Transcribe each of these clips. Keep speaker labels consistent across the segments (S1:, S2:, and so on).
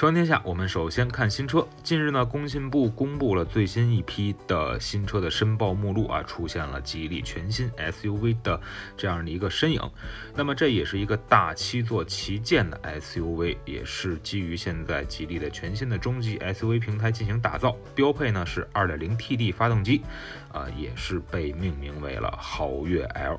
S1: 车闻天下，我们首先看新车。近日呢，工信部公布了最新一批的新车的申报目录啊，出现了吉利全新 SUV 的这样的一个身影。那么这也是一个大七座旗舰的 SUV，也是基于现在吉利的全新的中级 SUV 平台进行打造。标配呢是 2.0TD 发动机，啊，也是被命名为了豪越 L。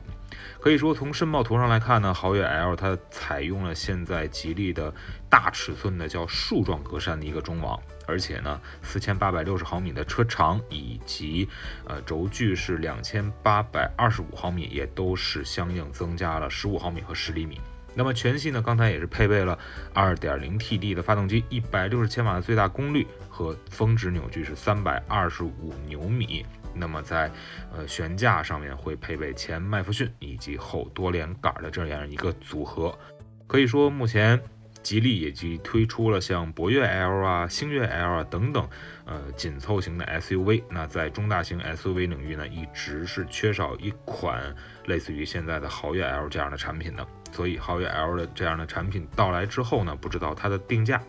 S1: 可以说，从申报图上来看呢，豪越 L 它采用了现在吉利的大尺寸的叫竖状格栅的一个中网，而且呢，四千八百六十毫米的车长以及呃轴距是两千八百二十五毫米，也都是相应增加了十五毫米和十厘米。那么全系呢，刚才也是配备了 2.0T D 的发动机，一百六十千瓦的最大功率和峰值扭矩是三百二十五牛米。那么在呃悬架上面会配备前麦弗逊以及后多连杆的这样一个组合，可以说目前吉利也即推出了像博越 L 啊、星越 L 啊等等呃紧凑型的 SUV。那在中大型 SUV 领域呢，一直是缺少一款类似于现在的豪越 L 这样的产品的。所以豪越 L 的这样的产品到来之后呢，不知道它的定价。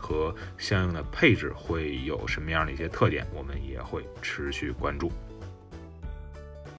S1: 和相应的配置会有什么样的一些特点，我们也会持续关注。